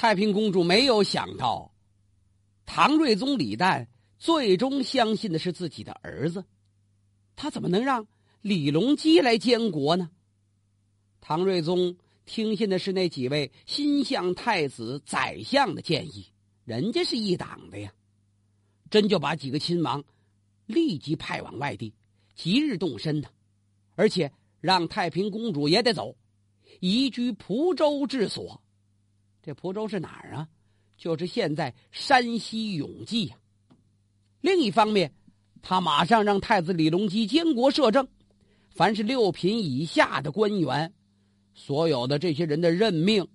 太平公主没有想到，唐睿宗李旦最终相信的是自己的儿子，他怎么能让李隆基来监国呢？唐睿宗听信的是那几位心相太子、宰相的建议，人家是一党的呀，真就把几个亲王立即派往外地，即日动身的，而且让太平公主也得走，移居蒲州治所。这蒲州是哪儿啊？就是现在山西永济呀。另一方面，他马上让太子李隆基监国摄政，凡是六品以下的官员，所有的这些人的任命，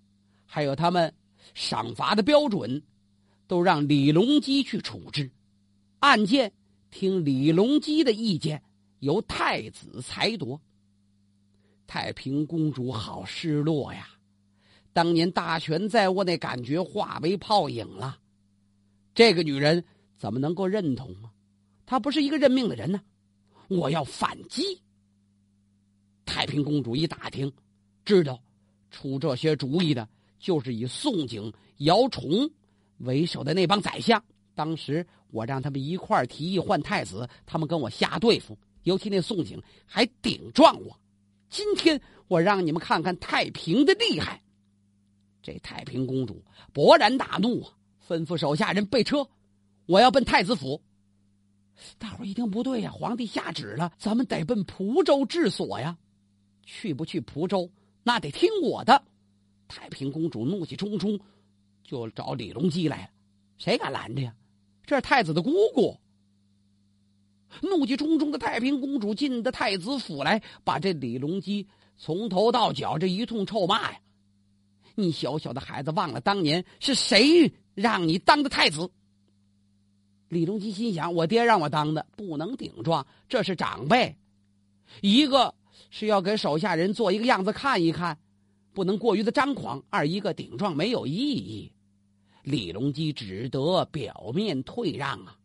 还有他们赏罚的标准，都让李隆基去处置。案件听李隆基的意见，由太子裁夺。太平公主好失落呀。当年大权在握，那感觉化为泡影了。这个女人怎么能够认同吗？她不是一个认命的人呢。我要反击。太平公主一打听，知道出这些主意的就是以宋景、姚崇为首的那帮宰相。当时我让他们一块儿提议换太子，他们跟我瞎对付，尤其那宋景还顶撞我。今天我让你们看看太平的厉害。这太平公主勃然大怒啊！吩咐手下人备车，我要奔太子府。大伙一听不对呀，皇帝下旨了，咱们得奔蒲州治所呀。去不去蒲州，那得听我的。太平公主怒气冲冲，就找李隆基来了。谁敢拦着呀？这是太子的姑姑。怒气冲冲的太平公主进的太子府来，把这李隆基从头到脚这一通臭骂呀。你小小的孩子忘了当年是谁让你当的太子？李隆基心想：我爹让我当的，不能顶撞，这是长辈。一个是要给手下人做一个样子看一看，不能过于的张狂；二一个顶撞没有意义。李隆基只得表面退让啊，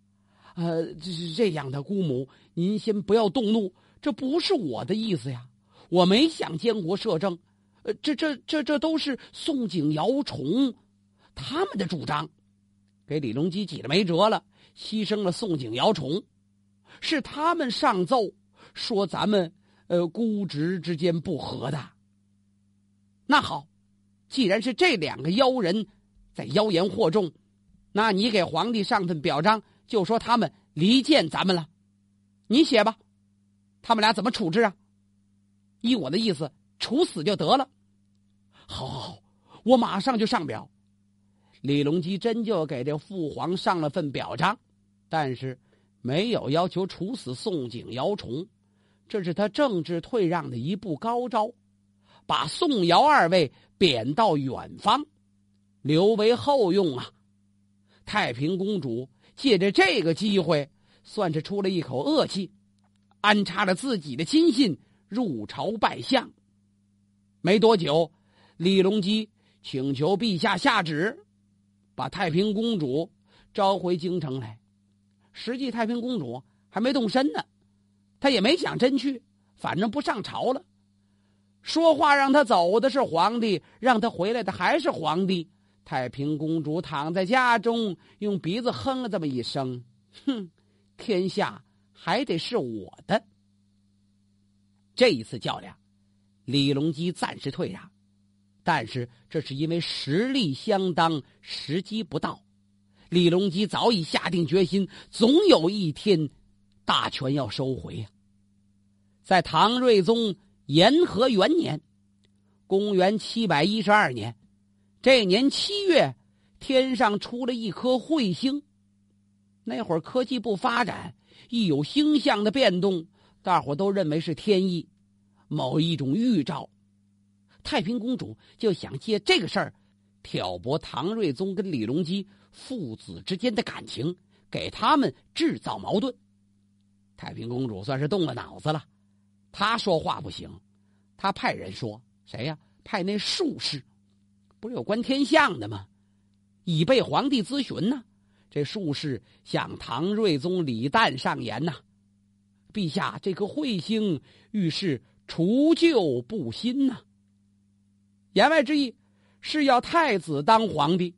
呃，这这样的姑母，您先不要动怒，这不是我的意思呀，我没想监国摄政。呃，这这这这都是宋景、姚崇他们的主张，给李隆基挤了没辙了，牺牲了宋景、姚崇，是他们上奏说咱们呃姑侄之间不和的。那好，既然是这两个妖人在妖言惑众，那你给皇帝上份表彰，就说他们离间咱们了，你写吧，他们俩怎么处置啊？依我的意思。处死就得了，好，好，好，我马上就上表。李隆基真就给这父皇上了份表彰，但是没有要求处死宋景、姚崇，这是他政治退让的一步高招，把宋、姚二位贬到远方，留为后用啊。太平公主借着这个机会，算是出了一口恶气，安插了自己的亲信入朝拜相。没多久，李隆基请求陛下下旨，把太平公主召回京城来。实际太平公主还没动身呢，他也没想真去，反正不上朝了。说话让他走的是皇帝，让他回来的还是皇帝。太平公主躺在家中，用鼻子哼了这么一声：“哼，天下还得是我的。”这一次较量。李隆基暂时退让，但是这是因为实力相当，时机不到。李隆基早已下定决心，总有一天，大权要收回呀。在唐睿宗延和元年，公元七百一十二年，这年七月，天上出了一颗彗星。那会儿科技不发展，一有星象的变动，大伙都认为是天意。某一种预兆，太平公主就想借这个事儿挑拨唐睿宗跟李隆基父子之间的感情，给他们制造矛盾。太平公主算是动了脑子了，她说话不行，她派人说谁呀？派那术士，不是有观天象的吗？以备皇帝咨询呢。这术士向唐睿宗李旦上言呐：“陛下，这颗彗星预示。”除旧布新呐，言外之意是要太子当皇帝。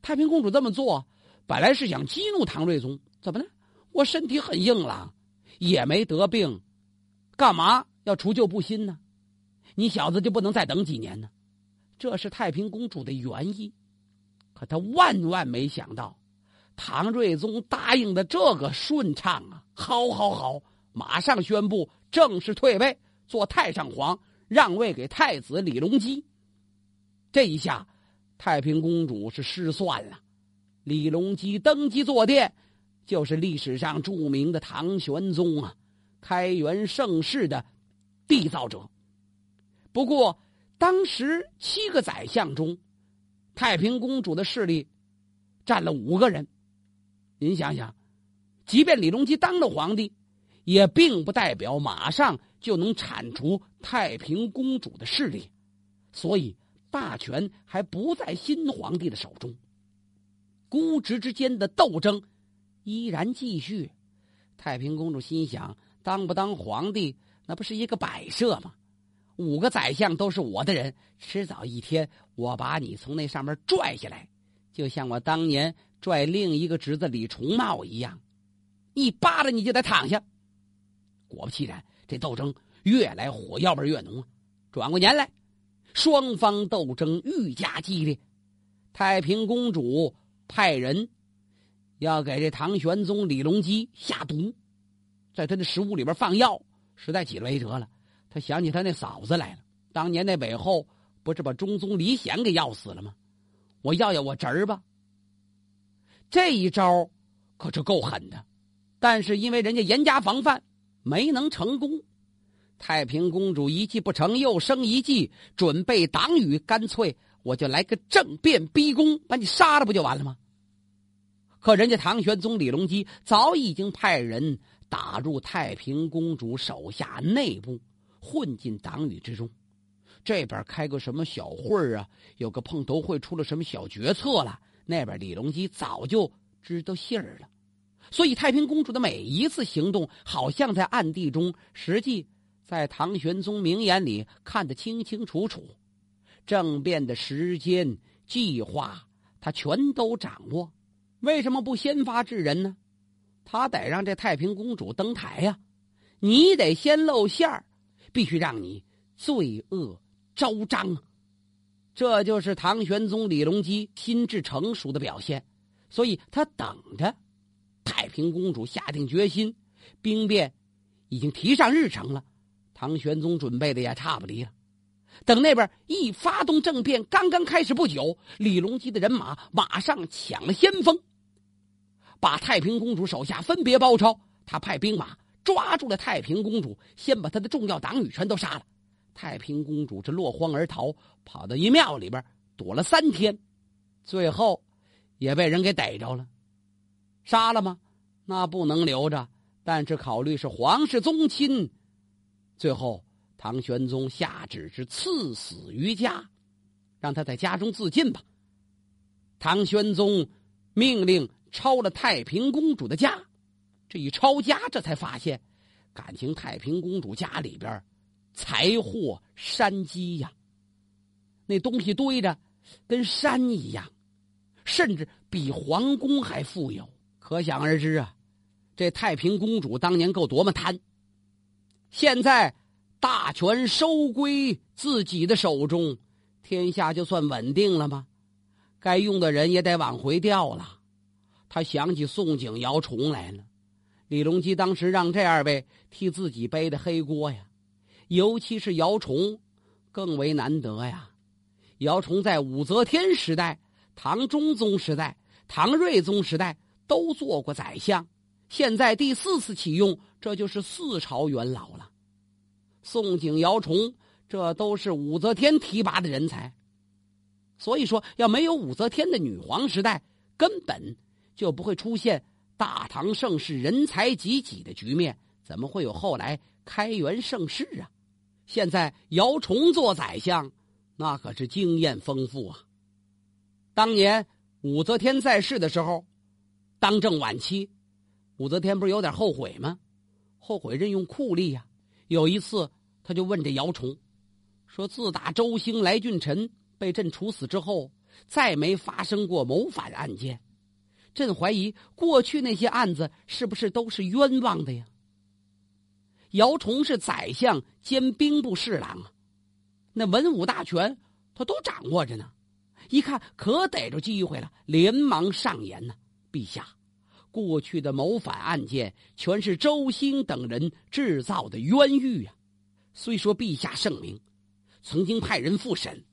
太平公主这么做，本来是想激怒唐睿宗，怎么呢？我身体很硬朗，也没得病，干嘛要除旧布新呢？你小子就不能再等几年呢？这是太平公主的原意。可他万万没想到，唐睿宗答应的这个顺畅啊！好，好，好，马上宣布正式退位，做太上皇，让位给太子李隆基。这一下，太平公主是失算了。李隆基登基坐殿，就是历史上著名的唐玄宗啊，开元盛世的缔造者。不过，当时七个宰相中，太平公主的势力占了五个人，您想想，即便李隆基当了皇帝，也并不代表马上就能铲除太平公主的势力，所以大权还不在新皇帝的手中，姑侄之间的斗争依然继续。太平公主心想：当不当皇帝，那不是一个摆设吗？五个宰相都是我的人，迟早一天我把你从那上面拽下来，就像我当年拽另一个侄子李重茂一样，一扒拉你就得躺下。果不其然，这斗争越来火药味越浓啊！转过年来，双方斗争愈加激烈。太平公主派人要给这唐玄宗李隆基下毒，在他的食物里边放药，实在挤了没辙了。他想起他那嫂子来了，当年那韦后不是把中宗李显给药死了吗？我要要我侄儿吧。这一招可是够狠的，但是因为人家严加防范，没能成功。太平公主一计不成，又生一计，准备党羽，干脆我就来个政变逼宫，把你杀了不就完了吗？可人家唐玄宗李隆基早已经派人打入太平公主手下内部。混进党羽之中，这边开个什么小会儿啊？有个碰头会，出了什么小决策了？那边李隆基早就知道信儿了。所以太平公主的每一次行动，好像在暗地中，实际在唐玄宗明眼里看得清清楚楚。政变的时间、计划，他全都掌握。为什么不先发制人呢？他得让这太平公主登台呀！你得先露馅儿。必须让你罪恶昭彰，这就是唐玄宗李隆基心智成熟的表现。所以他等着太平公主下定决心，兵变已经提上日程了。唐玄宗准备的也差不离了。等那边一发动政变，刚刚开始不久，李隆基的人马马上抢了先锋，把太平公主手下分别包抄。他派兵马。抓住了太平公主，先把她的重要党羽全都杀了。太平公主这落荒而逃，跑到一庙里边躲了三天，最后也被人给逮着了。杀了吗？那不能留着。但是考虑是皇室宗亲，最后唐玄宗下旨是赐死于家，让他在家中自尽吧。唐玄宗命令抄了太平公主的家。这一抄家，这才发现，感情太平公主家里边财货山积呀，那东西堆着跟山一样，甚至比皇宫还富有。可想而知啊，这太平公主当年够多么贪。现在大权收归自己的手中，天下就算稳定了吗？该用的人也得往回调了。他想起宋景尧重来了。李隆基当时让这二位替自己背的黑锅呀，尤其是姚崇，更为难得呀。姚崇在武则天时代、唐中宗时代、唐睿宗时代都做过宰相，现在第四次启用，这就是四朝元老了。宋景、姚崇，这都是武则天提拔的人才，所以说，要没有武则天的女皇时代，根本就不会出现。大唐盛世人才济济的局面，怎么会有后来开元盛世啊？现在姚崇做宰相，那可是经验丰富啊。当年武则天在世的时候，当政晚期，武则天不是有点后悔吗？后悔任用酷吏呀。有一次，他就问这姚崇，说：“自打周兴来俊臣被朕处死之后，再没发生过谋反案件。朕怀疑过去那些案子是不是都是冤枉的呀？姚崇是宰相兼兵部侍郎啊，那文武大权他都掌握着呢。一看可逮着机会了，连忙上言呢：“陛下，过去的谋反案件全是周兴等人制造的冤狱呀。虽说陛下圣明，曾经派人复审，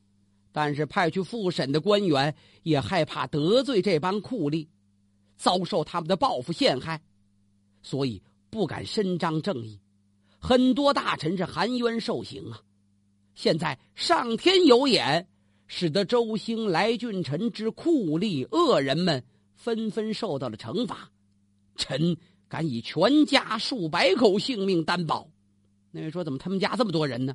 但是派去复审的官员也害怕得罪这帮酷吏，遭受他们的报复陷害，所以不敢伸张正义。很多大臣是含冤受刑啊。现在上天有眼。”使得周兴、来俊臣之酷吏恶人们纷纷受到了惩罚，臣敢以全家数百口性命担保。那位说：“怎么他们家这么多人呢？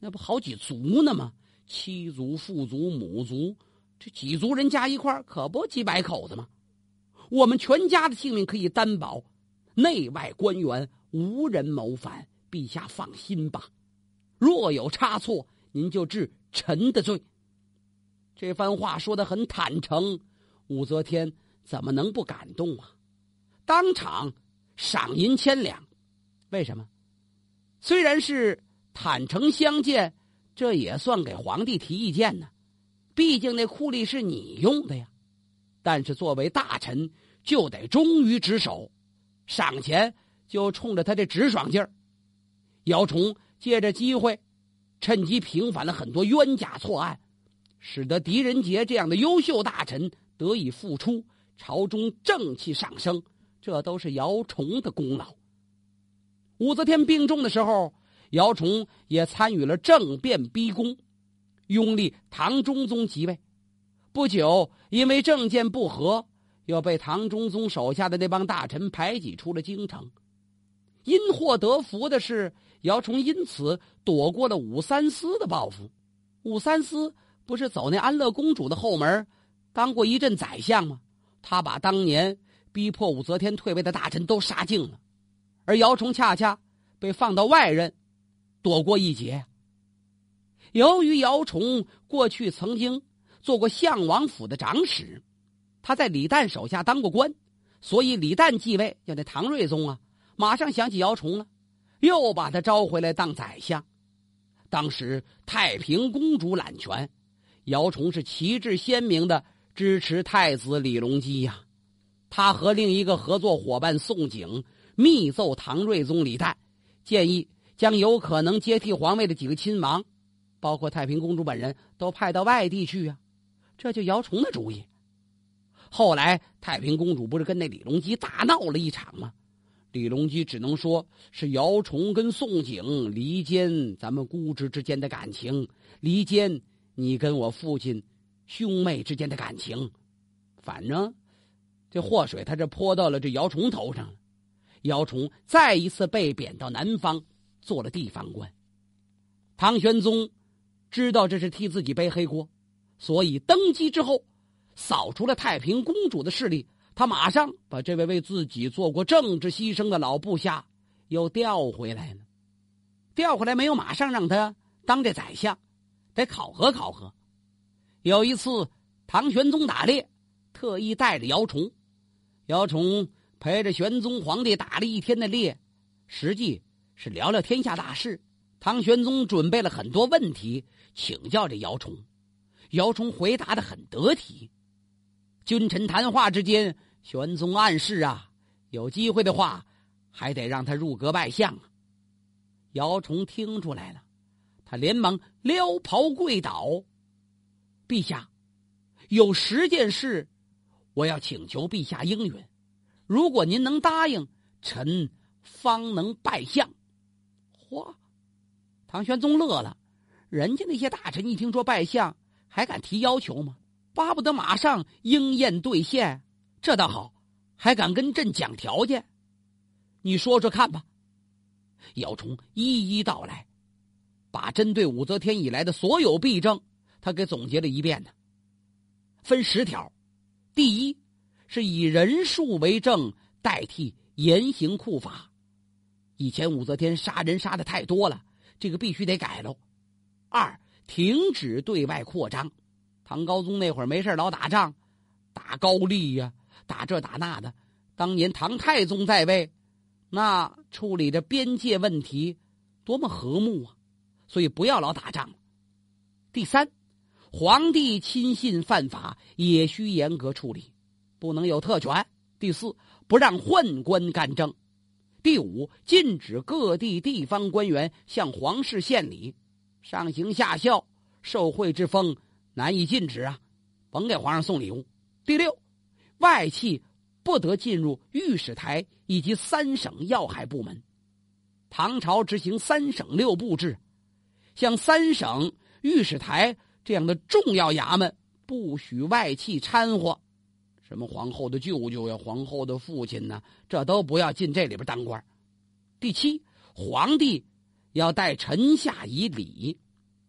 那不好几族呢吗？妻族、父族、母族，这几族人加一块可不几百口子吗？我们全家的性命可以担保，内外官员无人谋反。陛下放心吧，若有差错，您就治臣的罪。”这番话说的很坦诚，武则天怎么能不感动啊？当场赏银千两。为什么？虽然是坦诚相见，这也算给皇帝提意见呢。毕竟那酷吏是你用的呀。但是作为大臣，就得忠于职守。赏钱就冲着他这直爽劲儿。姚崇借着机会，趁机平反了很多冤假错案。使得狄仁杰这样的优秀大臣得以复出，朝中正气上升，这都是姚崇的功劳。武则天病重的时候，姚崇也参与了政变逼宫，拥立唐中宗即位。不久，因为政见不合，又被唐中宗手下的那帮大臣排挤出了京城。因祸得福的是，姚崇因此躲过了武三思的报复。武三思。不是走那安乐公主的后门，当过一阵宰相吗？他把当年逼迫武则天退位的大臣都杀尽了，而姚崇恰恰被放到外任，躲过一劫。由于姚崇过去曾经做过相王府的长史，他在李旦手下当过官，所以李旦继位，叫那唐睿宗啊，马上想起姚崇了，又把他招回来当宰相。当时太平公主揽权。姚崇是旗帜鲜明的支持太子李隆基呀，他和另一个合作伙伴宋璟密奏唐睿宗李旦，建议将有可能接替皇位的几个亲王，包括太平公主本人都派到外地去啊，这就姚崇的主意。后来太平公主不是跟那李隆基大闹了一场吗？李隆基只能说是姚崇跟宋璟离间咱们姑侄之间的感情，离间。你跟我父亲兄妹之间的感情，反正这祸水他这泼到了这姚崇头上了。姚崇再一次被贬到南方做了地方官。唐玄宗知道这是替自己背黑锅，所以登基之后扫除了太平公主的势力，他马上把这位为自己做过政治牺牲的老部下又调回来了。调回来没有马上让他当这宰相。得考核考核。有一次，唐玄宗打猎，特意带着姚崇。姚崇陪着玄宗皇帝打了一天的猎，实际是聊聊天下大事。唐玄宗准备了很多问题请教这姚崇，姚崇回答的很得体。君臣谈话之间，玄宗暗示啊，有机会的话，还得让他入阁拜相啊。姚崇听出来了。他连忙撩袍跪倒，陛下，有十件事，我要请求陛下应允。如果您能答应，臣方能拜相。嚯！唐玄宗乐了，人家那些大臣一听说拜相，还敢提要求吗？巴不得马上应验兑现。这倒好，还敢跟朕讲条件？你说说看吧。姚崇一一道来。把针对武则天以来的所有弊政，他给总结了一遍呢。分十条，第一是以人数为正，代替严刑酷法。以前武则天杀人杀的太多了，这个必须得改喽。二，停止对外扩张。唐高宗那会儿没事老打仗，打高丽呀，打这打那的。当年唐太宗在位，那处理着边界问题，多么和睦啊！所以不要老打仗。第三，皇帝亲信犯法也需严格处理，不能有特权。第四，不让宦官干政。第五，禁止各地地方官员向皇室献礼，上行下效，受贿之风难以禁止啊！甭给皇上送礼物。第六，外戚不得进入御史台以及三省要害部门。唐朝执行三省六部制，像三省御史台这样的重要衙门，不许外戚掺和。什么皇后的舅舅呀，皇后的父亲呢？这都不要进这里边当官。第七，皇帝要待臣下以礼，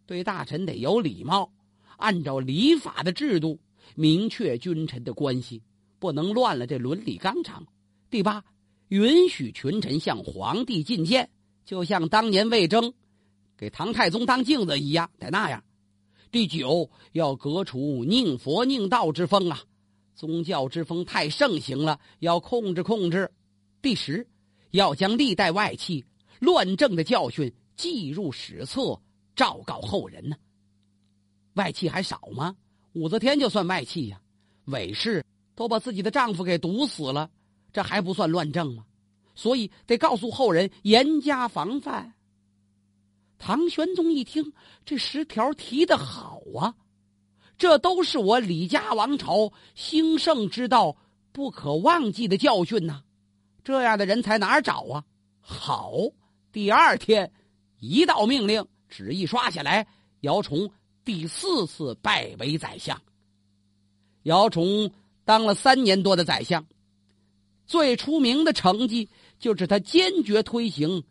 对大臣得有礼貌，按照礼法的制度明确君臣的关系，不能乱了这伦理纲常。第八，允许群臣向皇帝进谏，就像当年魏征给唐太宗当镜子一样，得那样。第九，要革除宁佛宁道之风啊。宗教之风太盛行了，要控制控制。第十，要将历代外戚乱政的教训记入史册，昭告后人呢。外戚还少吗？武则天就算外戚呀，韦氏都把自己的丈夫给毒死了，这还不算乱政吗？所以得告诉后人严加防范。唐玄宗一听这十条提的好啊。这都是我李家王朝兴盛之道不可忘记的教训呐！这样的人才哪儿找啊？好，第二天一道命令，旨意刷下来，姚崇第四次拜为宰相。姚崇当了三年多的宰相，最出名的成绩就是他坚决推行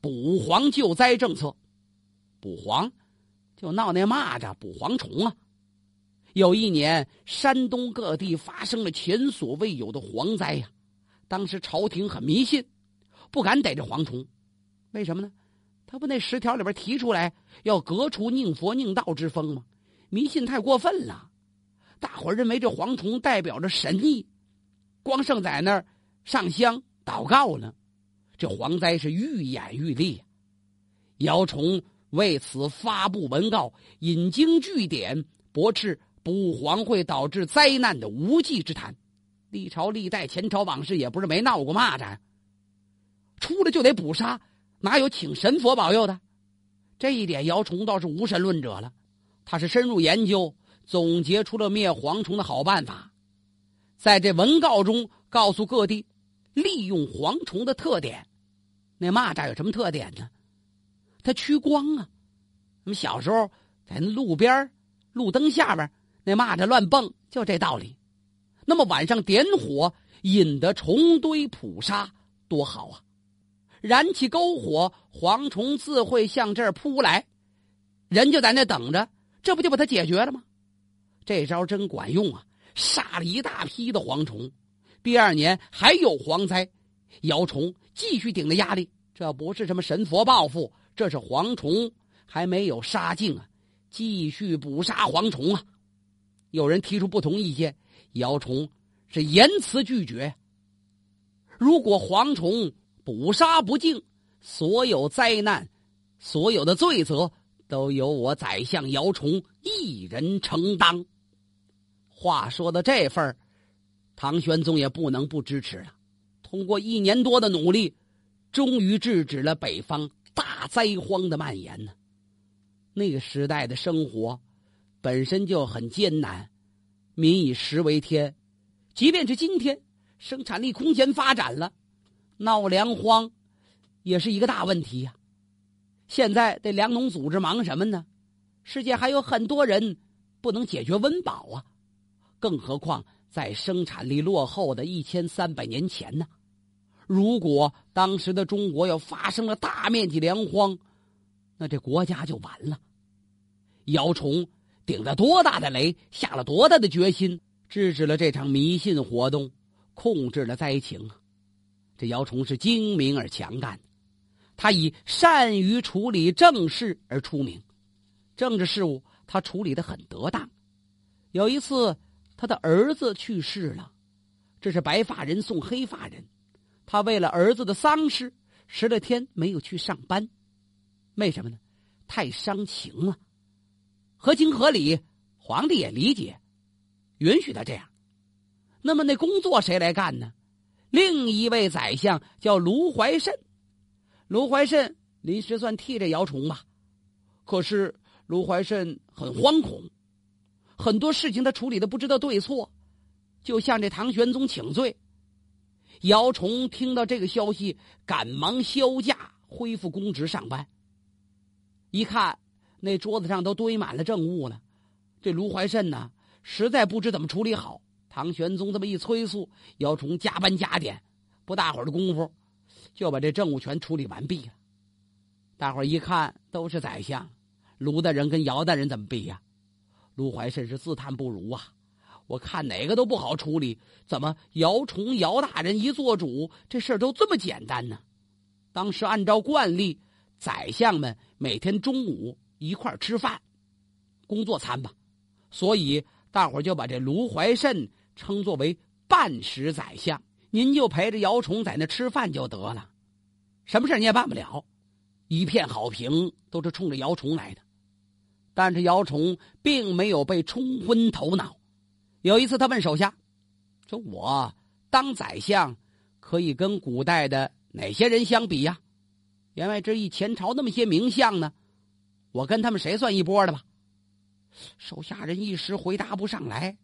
捕蝗救灾政策。捕蝗就闹那蚂蚱、捕蝗虫啊。有一年，山东各地发生了前所未有的蝗灾呀！当时朝廷很迷信，不敢逮这蝗虫，为什么呢？他不那十条里边提出来要革除宁佛宁道之风吗？迷信太过分了，大伙认为这蝗虫代表着神意，光剩在那儿上香祷告呢。这蝗灾是愈演愈烈，姚崇为此发布文告，引经据典，驳斥。捕蝗会导致灾难的无稽之谈，历朝历代前朝往事也不是没闹过蚂蚱，出来就得捕杀，哪有请神佛保佑的？这一点姚崇倒是无神论者了，他是深入研究，总结出了灭蝗虫的好办法，在这文告中告诉各地，利用蝗虫的特点。那蚂蚱有什么特点呢？它趋光啊，我们小时候在路边路灯下边。那蚂蚱乱蹦，就这道理。那么晚上点火，引得虫堆扑杀，多好啊！燃起篝火，蝗虫自会向这儿扑来，人就在那等着，这不就把它解决了吗？这招真管用啊！杀了一大批的蝗虫。第二年还有蝗灾，姚崇继续顶着压力。这不是什么神佛报复，这是蝗虫还没有杀尽啊，继续捕杀蝗虫啊！有人提出不同意见，姚崇是严词拒绝。如果蝗虫捕杀不尽，所有灾难、所有的罪责都由我宰相姚崇一人承担。话说到这份儿，唐玄宗也不能不支持了。通过一年多的努力，终于制止了北方大灾荒的蔓延呢。那个时代的生活。本身就很艰难，民以食为天，即便是今天生产力空前发展了，闹粮荒也是一个大问题呀。现在这粮农组织忙什么呢？世界还有很多人不能解决温饱啊，更何况在生产力落后的一千三百年前呢？如果当时的中国要发生了大面积粮荒，那这国家就完了。姚崇。顶着多大的雷，下了多大的决心，制止了这场迷信活动，控制了灾情！这姚崇是精明而强干，他以善于处理政事而出名。政治事务他处理的很得当。有一次，他的儿子去世了，这是白发人送黑发人，他为了儿子的丧事，十来天没有去上班。为什么呢？太伤情了，合情合理，皇帝也理解，允许他这样。那么那工作谁来干呢？另一位宰相叫卢怀慎，卢怀慎临时算替着姚崇吧。可是卢怀慎很惶恐，很多事情他处理的不知道对错，就向这唐玄宗请罪。姚崇听到这个消息，赶忙销假恢复公职上班。一看那桌子上都堆满了政务呢，这卢怀慎呢实在不知怎么处理好。唐玄宗这么一催促，姚崇加班加点，不大会儿的功夫，就把这政务全处理完毕了。大伙儿一看，都是宰相，卢大人跟姚大人怎么比呀？卢怀慎是自叹不如啊！我看哪个都不好处理，怎么姚崇姚大人一做主，这事儿都这么简单呢？当时按照惯例，宰相们每天中午一块吃饭，工作餐吧，所以大伙儿就把这卢怀慎。称作为半时宰相，您就陪着姚崇在那吃饭就得了，什么事你也办不了。一片好评都是冲着姚崇来的，但是姚崇并没有被冲昏头脑。有一次，他问手下：“说我当宰相，可以跟古代的哪些人相比呀？言外之意，前朝那么些名相呢，我跟他们谁算一波的吧？”手下人一时回答不上来。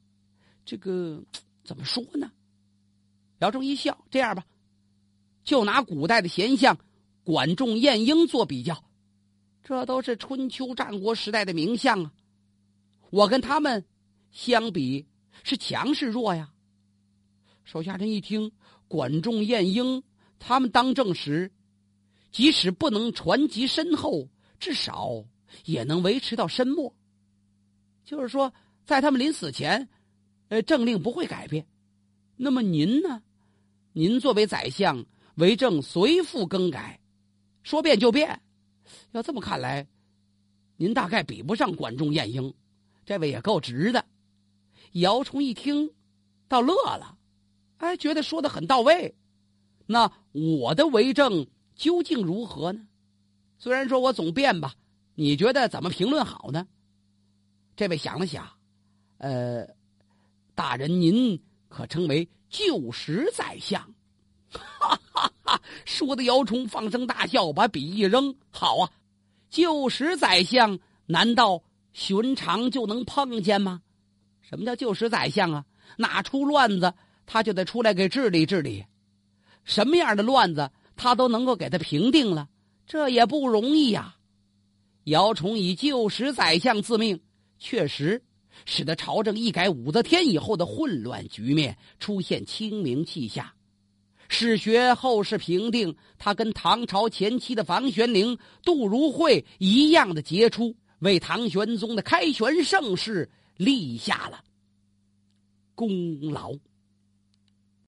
这个怎么说呢？姚崇一笑，这样吧，就拿古代的贤相管仲、晏婴做比较，这都是春秋战国时代的名相啊。我跟他们相比是强是弱呀？手下人一听，管仲、晏婴他们当政时，即使不能传及身后，至少也能维持到身末。就是说，在他们临死前。呃，政令不会改变，那么您呢？您作为宰相，为政随父更改，说变就变。要这么看来，您大概比不上管仲、晏婴，这位也够直的。姚崇一听，倒乐了，哎，觉得说的很到位。那我的为政究竟如何呢？虽然说我总变吧，你觉得怎么评论好呢？这位想了想，呃。大人，您可称为旧时宰相，哈哈哈！说的姚崇放声大笑，把笔一扔：“好啊，旧时宰相难道寻常就能碰见吗？什么叫旧时宰相啊？哪出乱子他就得出来给治理治理，什么样的乱子他都能够给他平定了，这也不容易呀。”姚崇以旧时宰相自命，确实。使得朝政一改武则天以后的混乱局面，出现清明气象。史学后世评定，他跟唐朝前期的房玄龄、杜如晦一样的杰出，为唐玄宗的开玄盛世立下了功劳。